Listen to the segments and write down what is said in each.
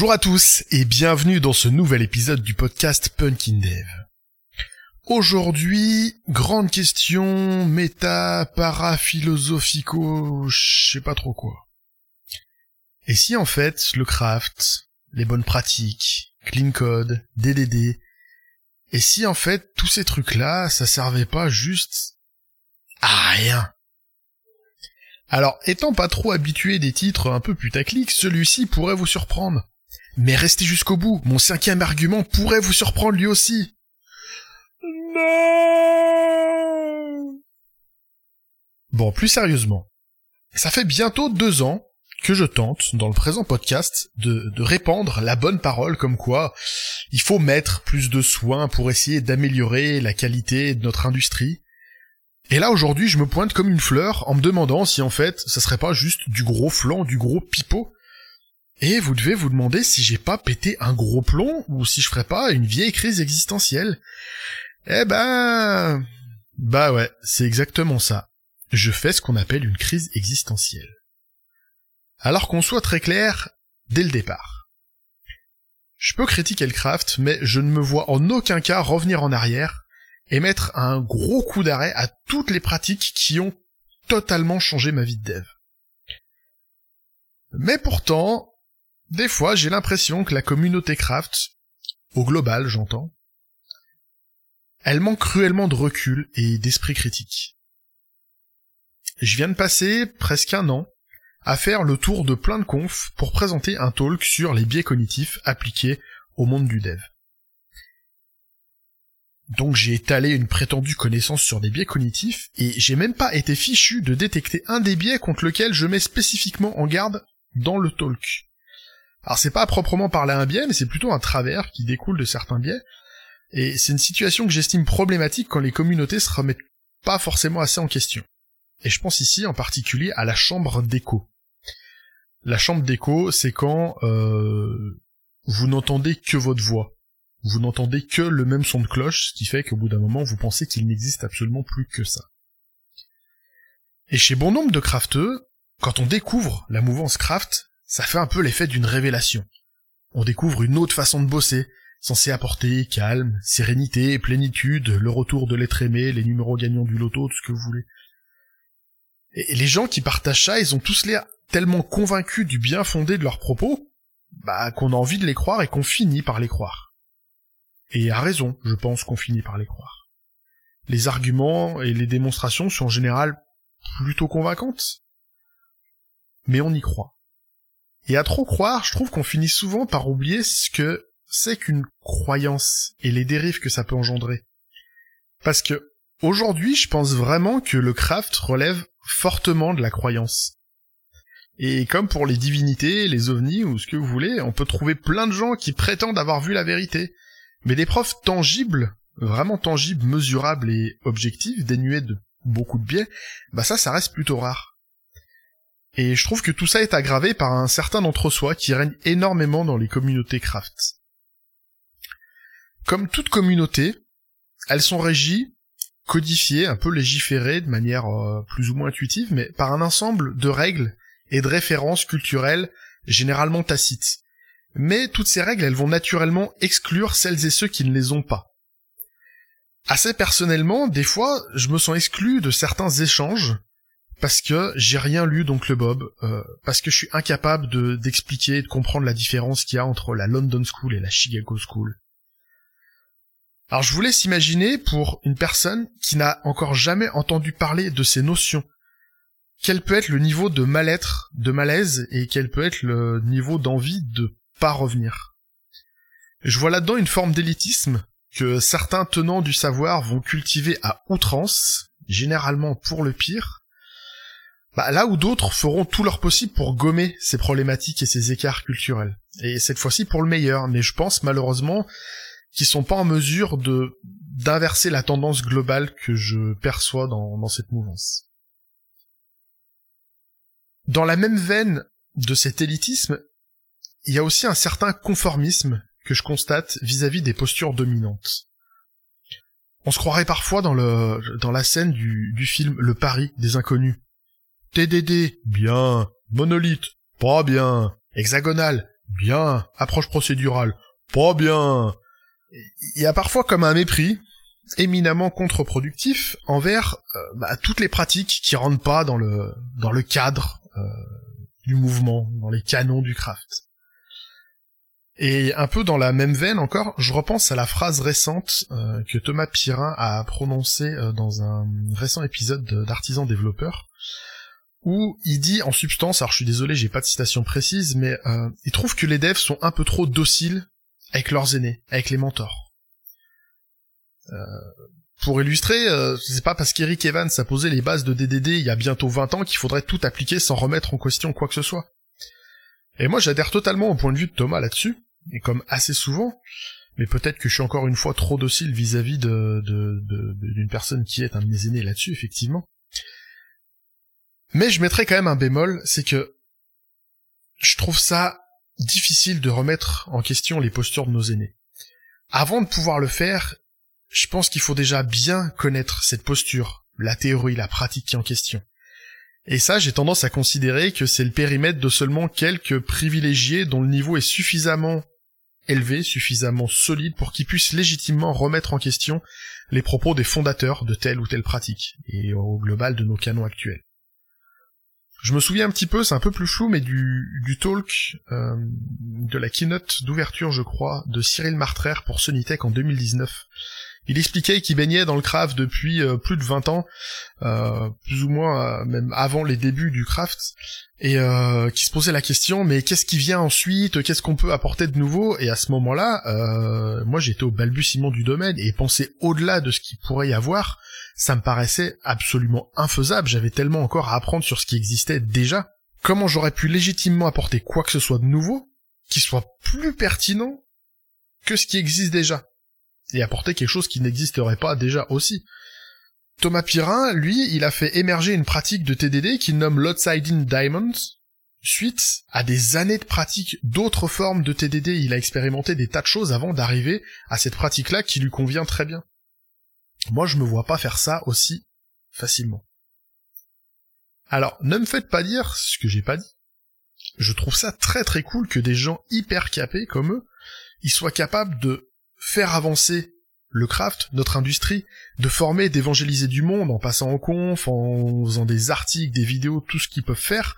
Bonjour à tous et bienvenue dans ce nouvel épisode du podcast Punkin Dev. Aujourd'hui, grande question méta paraphilosophico, je sais pas trop quoi. Et si en fait le craft, les bonnes pratiques, clean code, DDD, et si en fait tous ces trucs-là, ça servait pas juste à rien? Alors, étant pas trop habitué des titres un peu putaclic, celui-ci pourrait vous surprendre. Mais restez jusqu'au bout, mon cinquième argument pourrait vous surprendre lui aussi. Non Bon, plus sérieusement. Ça fait bientôt deux ans que je tente, dans le présent podcast, de, de répandre la bonne parole comme quoi il faut mettre plus de soins pour essayer d'améliorer la qualité de notre industrie, et là aujourd'hui je me pointe comme une fleur en me demandant si en fait ça serait pas juste du gros flanc, du gros pipeau. Et vous devez vous demander si j'ai pas pété un gros plomb ou si je ferais pas une vieille crise existentielle. Eh ben... Bah ouais, c'est exactement ça. Je fais ce qu'on appelle une crise existentielle. Alors qu'on soit très clair dès le départ. Je peux critiquer le craft, mais je ne me vois en aucun cas revenir en arrière et mettre un gros coup d'arrêt à toutes les pratiques qui ont totalement changé ma vie de dev. Mais pourtant, des fois j'ai l'impression que la communauté craft, au global j'entends, elle manque cruellement de recul et d'esprit critique. Je viens de passer presque un an à faire le tour de plein de confs pour présenter un talk sur les biais cognitifs appliqués au monde du dev. Donc j'ai étalé une prétendue connaissance sur des biais cognitifs, et j'ai même pas été fichu de détecter un des biais contre lequel je mets spécifiquement en garde dans le talk. Alors c'est pas proprement parler un biais, mais c'est plutôt un travers qui découle de certains biais, et c'est une situation que j'estime problématique quand les communautés se remettent pas forcément assez en question. Et je pense ici en particulier à la chambre d'écho. La chambre d'écho, c'est quand euh, vous n'entendez que votre voix vous n'entendez que le même son de cloche, ce qui fait qu'au bout d'un moment, vous pensez qu'il n'existe absolument plus que ça. Et chez bon nombre de crafteux, quand on découvre la mouvance craft, ça fait un peu l'effet d'une révélation. On découvre une autre façon de bosser, censée apporter calme, sérénité, plénitude, le retour de l'être aimé, les numéros gagnants du loto, tout ce que vous voulez. Et les gens qui partagent ça, ils ont tous l'air tellement convaincus du bien fondé de leurs propos, bah qu'on a envie de les croire et qu'on finit par les croire. Et à raison, je pense qu'on finit par les croire. Les arguments et les démonstrations sont en général plutôt convaincantes. Mais on y croit. Et à trop croire, je trouve qu'on finit souvent par oublier ce que c'est qu'une croyance et les dérives que ça peut engendrer. Parce que, aujourd'hui, je pense vraiment que le craft relève fortement de la croyance. Et comme pour les divinités, les ovnis ou ce que vous voulez, on peut trouver plein de gens qui prétendent avoir vu la vérité, mais des preuves tangibles, vraiment tangibles, mesurables et objectives, dénuées de beaucoup de biais, bah ça, ça reste plutôt rare. Et je trouve que tout ça est aggravé par un certain entre-soi qui règne énormément dans les communautés craft. Comme toute communauté, elles sont régies, codifiées, un peu légiférées de manière euh, plus ou moins intuitive, mais par un ensemble de règles et de références culturelles généralement tacites, mais toutes ces règles, elles vont naturellement exclure celles et ceux qui ne les ont pas. Assez personnellement, des fois, je me sens exclu de certains échanges parce que j'ai rien lu le Bob, euh, parce que je suis incapable de d'expliquer et de comprendre la différence qu'il y a entre la London School et la Chicago School. Alors je vous laisse imaginer pour une personne qui n'a encore jamais entendu parler de ces notions, quel peut être le niveau de mal-être, de malaise, et quel peut être le niveau d'envie de pas revenir? Je vois là-dedans une forme d'élitisme que certains tenants du savoir vont cultiver à outrance, généralement pour le pire, bah, là où d'autres feront tout leur possible pour gommer ces problématiques et ces écarts culturels. Et cette fois-ci pour le meilleur, mais je pense malheureusement qu'ils sont pas en mesure de d'inverser la tendance globale que je perçois dans, dans cette mouvance. Dans la même veine de cet élitisme, il y a aussi un certain conformisme que je constate vis-à-vis des postures dominantes. On se croirait parfois dans le dans la scène du, du film Le Paris des inconnus. TDD, bien. Monolithe, pas bien. Hexagonal, Bien. Approche procédurale. Pas bien. Il y a parfois comme un mépris éminemment contre-productif envers euh, bah, toutes les pratiques qui rentrent pas dans le dans le cadre euh, du mouvement, dans les canons du craft. Et un peu dans la même veine encore, je repense à la phrase récente euh, que Thomas Pirin a prononcée dans un récent épisode d'Artisan Développeur, où il dit en substance, alors je suis désolé, j'ai pas de citation précise, mais il trouve que les devs sont un peu trop dociles avec leurs aînés, avec les mentors. Euh, pour illustrer, euh, c'est pas parce qu'Eric Evans a posé les bases de DDD il y a bientôt 20 ans qu'il faudrait tout appliquer sans remettre en question quoi que ce soit. Et moi j'adhère totalement au point de vue de Thomas là-dessus, et comme assez souvent, mais peut-être que je suis encore une fois trop docile vis-à-vis de, d'une personne qui est un de mes aînés là-dessus, effectivement. Mais je mettrai quand même un bémol, c'est que je trouve ça difficile de remettre en question les postures de nos aînés. Avant de pouvoir le faire, je pense qu'il faut déjà bien connaître cette posture, la théorie, la pratique qui est en question. Et ça, j'ai tendance à considérer que c'est le périmètre de seulement quelques privilégiés dont le niveau est suffisamment élevé, suffisamment solide pour qu'ils puissent légitimement remettre en question les propos des fondateurs de telle ou telle pratique, et au global de nos canons actuels. Je me souviens un petit peu, c'est un peu plus flou, mais du, du talk euh, de la keynote d'ouverture, je crois, de Cyril Martrer pour Sonitech en 2019, il expliquait qu'il baignait dans le craft depuis euh, plus de 20 ans, euh, plus ou moins euh, même avant les débuts du craft, et qui se posait la question mais qu'est-ce qui vient ensuite, qu'est-ce qu'on peut apporter de nouveau? Et à ce moment-là, moi j'étais au balbutiement du domaine et penser au-delà de ce qu'il pourrait y avoir, ça me paraissait absolument infaisable. J'avais tellement encore à apprendre sur ce qui existait déjà. Comment j'aurais pu légitimement apporter quoi que ce soit de nouveau qui soit plus pertinent que ce qui existe déjà? Et apporter quelque chose qui n'existerait pas déjà aussi. Thomas Pirin, lui, il a fait émerger une pratique de TDD qu'il nomme l'Outside-in Diamonds. Suite à des années de pratique d'autres formes de TDD, il a expérimenté des tas de choses avant d'arriver à cette pratique-là qui lui convient très bien. Moi, je me vois pas faire ça aussi facilement. Alors, ne me faites pas dire ce que j'ai pas dit. Je trouve ça très très cool que des gens hyper capés comme eux, ils soient capables de faire avancer le craft, notre industrie, de former, d'évangéliser du monde en passant en conf, en faisant des articles, des vidéos, tout ce qu'ils peuvent faire,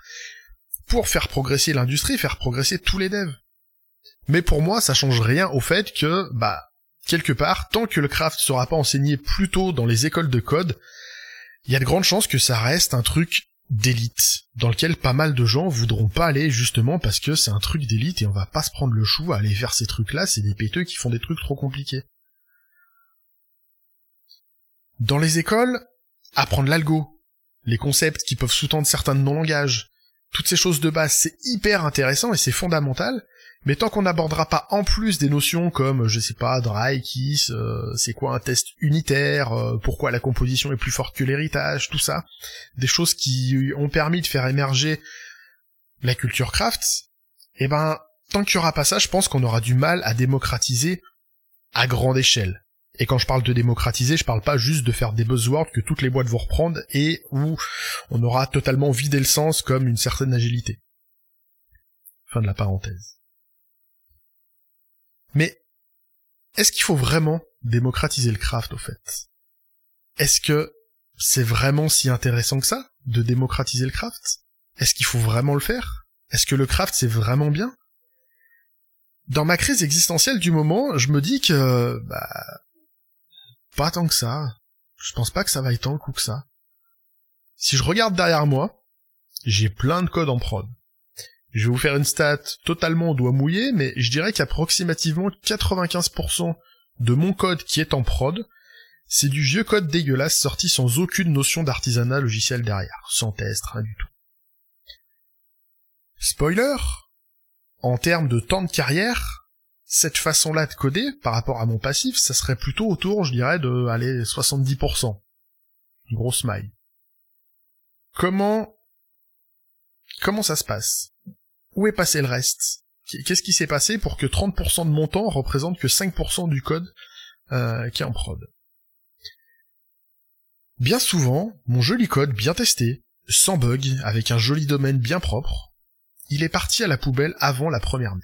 pour faire progresser l'industrie, faire progresser tous les devs. Mais pour moi, ça change rien au fait que, bah, quelque part, tant que le craft sera pas enseigné plus tôt dans les écoles de code, il y a de grandes chances que ça reste un truc d'élite, dans lequel pas mal de gens voudront pas aller justement parce que c'est un truc d'élite et on va pas se prendre le chou à aller vers ces trucs-là, c'est des péteux qui font des trucs trop compliqués. Dans les écoles, apprendre l'algo, les concepts qui peuvent sous-tendre certains de nos langages, toutes ces choses de base, c'est hyper intéressant et c'est fondamental, mais tant qu'on n'abordera pas en plus des notions comme, je sais pas, dry, kiss, euh, c'est quoi un test unitaire, euh, pourquoi la composition est plus forte que l'héritage, tout ça, des choses qui ont permis de faire émerger la culture craft, eh ben, tant qu'il y aura pas ça, je pense qu'on aura du mal à démocratiser à grande échelle. Et quand je parle de démocratiser, je parle pas juste de faire des buzzwords que toutes les boîtes vont reprendre et où on aura totalement vidé le sens comme une certaine agilité. Fin de la parenthèse. Mais est-ce qu'il faut vraiment démocratiser le craft au fait? Est-ce que c'est vraiment si intéressant que ça de démocratiser le craft? Est-ce qu'il faut vraiment le faire? Est-ce que le craft c'est vraiment bien? Dans ma crise existentielle du moment, je me dis que bah pas tant que ça. Je pense pas que ça va être tant le coup que ça. Si je regarde derrière moi, j'ai plein de codes en prod. Je vais vous faire une stat totalement doigt mouillé, mais je dirais qu'approximativement 95% de mon code qui est en prod, c'est du vieux code dégueulasse sorti sans aucune notion d'artisanat logiciel derrière, sans test, rien du tout. Spoiler, en termes de temps de carrière, cette façon-là de coder, par rapport à mon passif, ça serait plutôt autour, je dirais, de, allez, 70%. Une grosse maille. Comment, comment ça se passe? Où est passé le reste? Qu'est-ce qui s'est passé pour que 30% de mon temps représente que 5% du code euh, qui est en prod? Bien souvent, mon joli code bien testé, sans bug, avec un joli domaine bien propre, il est parti à la poubelle avant la première map.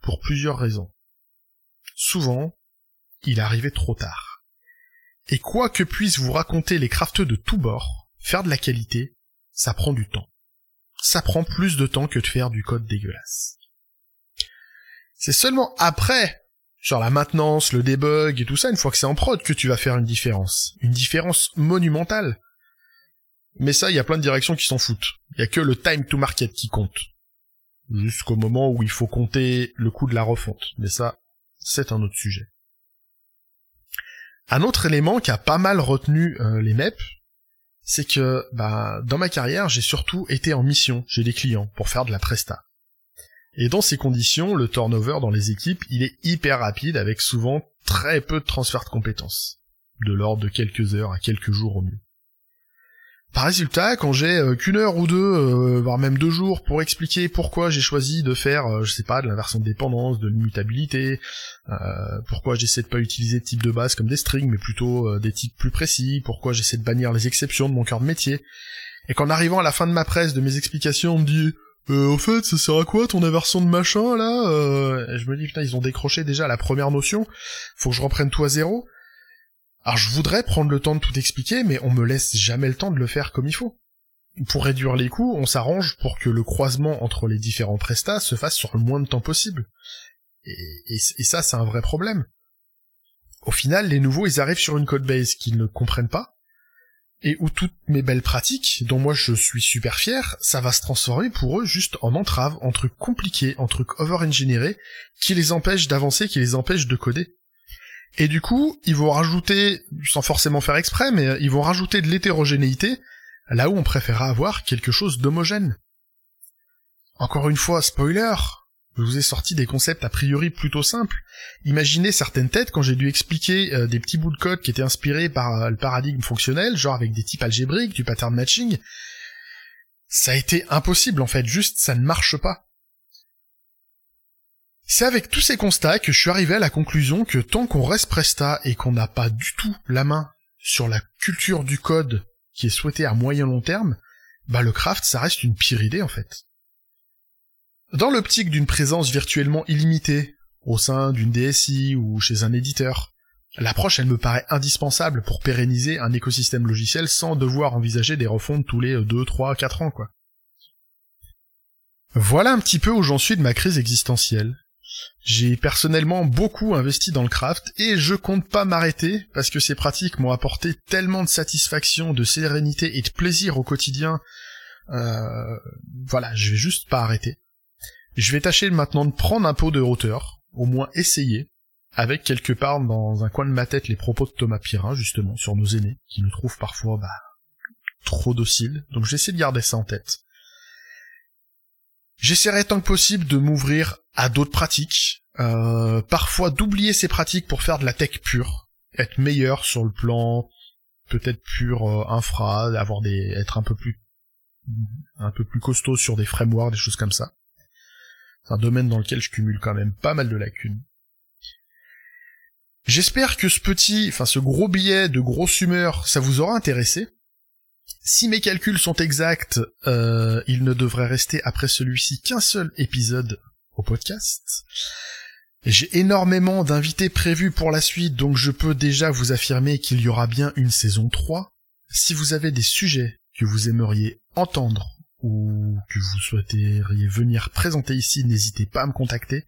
pour plusieurs raisons. Souvent, il arrivait trop tard. Et quoi que puissent vous raconter les crafteux de tous bords, faire de la qualité, ça prend du temps. Ça prend plus de temps que de faire du code dégueulasse. C'est seulement après, sur la maintenance, le debug et tout ça, une fois que c'est en prod, que tu vas faire une différence. Une différence monumentale. Mais ça, il y a plein de directions qui s'en foutent. Il y a que le time to market qui compte. Jusqu'au moment où il faut compter le coût de la refonte. Mais ça, c'est un autre sujet. Un autre élément qui a pas mal retenu euh, les MEP, c'est que bah, dans ma carrière, j'ai surtout été en mission chez des clients pour faire de la presta. Et dans ces conditions, le turnover dans les équipes, il est hyper rapide avec souvent très peu de transfert de compétences, de l'ordre de quelques heures à quelques jours au mieux. Par résultat, quand j'ai euh, qu'une heure ou deux, euh, voire même deux jours pour expliquer pourquoi j'ai choisi de faire, euh, je sais pas, de l'inversion de dépendance, de l'immutabilité, pourquoi j'essaie de pas utiliser de type de base comme des strings, mais plutôt des types plus précis, pourquoi j'essaie de bannir les exceptions de mon cœur de métier, et qu'en arrivant à la fin de ma presse, de mes explications, on me dit euh, au fait, ça sert à quoi ton inversion de machin là Je me dis putain, ils ont décroché déjà la première notion. Faut que je reprenne tout à zéro. Alors je voudrais prendre le temps de tout expliquer, mais on me laisse jamais le temps de le faire comme il faut. Pour réduire les coûts, on s'arrange pour que le croisement entre les différents prestats se fasse sur le moins de temps possible. Et, ça, c'est un vrai problème. Au final, les nouveaux, ils arrivent sur une codebase qu'ils ne comprennent pas, et où toutes mes belles pratiques, dont moi je suis super fier, ça va se transformer pour eux juste en entrave, en trucs compliqués, en trucs over-engineerés, qui les empêchent d'avancer, qui les empêchent de coder. Et du coup, ils vont rajouter, sans forcément faire exprès, mais euh, ils vont rajouter de l'hétérogénéité, là où on préférera avoir quelque chose d'homogène. Encore une fois, spoiler, je vous ai sorti des concepts a priori plutôt simples. Imaginez certaines têtes quand j'ai dû expliquer euh, des petits bouts de code qui étaient inspirés par euh, le paradigme fonctionnel, genre avec des types algébriques, du pattern matching. Ça a été impossible en fait, juste ça ne marche pas. C'est avec tous ces constats que je suis arrivé à la conclusion que tant qu'on reste Presta et qu'on n'a pas du tout la main sur la culture du code qui est souhaitée à moyen long terme, bah le craft ça reste une pire idée en fait. Dans l'optique d'une présence virtuellement illimitée au sein d'une DSI ou chez un éditeur, l'approche elle me paraît indispensable pour pérenniser un écosystème logiciel sans devoir envisager des refontes tous les 2, 3, 4 ans quoi. Voilà un petit peu où j'en suis de ma crise existentielle. J'ai personnellement beaucoup investi dans le craft et je compte pas m'arrêter parce que ces pratiques m'ont apporté tellement de satisfaction, de sérénité et de plaisir au quotidien. Euh, voilà, je vais juste pas arrêter. Je vais tâcher maintenant de prendre un pot de hauteur, au moins essayer, avec quelque part dans un coin de ma tête les propos de Thomas Pirin justement sur nos aînés qui nous trouvent parfois bah, trop dociles. Donc j'essaie de garder ça en tête. J'essaierai tant que possible de m'ouvrir à d'autres pratiques, euh, parfois d'oublier ces pratiques pour faire de la tech pure, être meilleur sur le plan peut-être pur euh, infra, avoir des être un peu plus un peu plus costaud sur des frameworks, des choses comme ça. C'est un domaine dans lequel je cumule quand même pas mal de lacunes. J'espère que ce petit, enfin ce gros billet de gros humeur, ça vous aura intéressé. Si mes calculs sont exacts, euh, il ne devrait rester après celui-ci qu'un seul épisode au podcast. J'ai énormément d'invités prévus pour la suite, donc je peux déjà vous affirmer qu'il y aura bien une saison 3. Si vous avez des sujets que vous aimeriez entendre ou que vous souhaiteriez venir présenter ici, n'hésitez pas à me contacter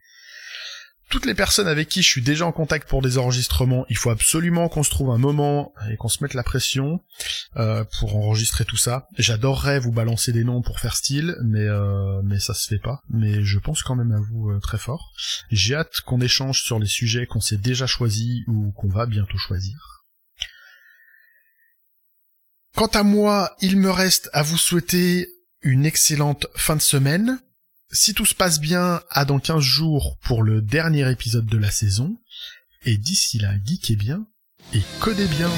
toutes les personnes avec qui je suis déjà en contact pour des enregistrements, il faut absolument qu'on se trouve un moment et qu'on se mette la pression euh, pour enregistrer tout ça. J'adorerais vous balancer des noms pour faire style, mais euh, mais ça se fait pas. Mais je pense quand même à vous euh, très fort. J'ai hâte qu'on échange sur les sujets qu'on s'est déjà choisis ou qu'on va bientôt choisir. Quant à moi, il me reste à vous souhaiter une excellente fin de semaine. Si tout se passe bien, à dans 15 jours pour le dernier épisode de la saison. Et d'ici là, geekez bien et codez bien.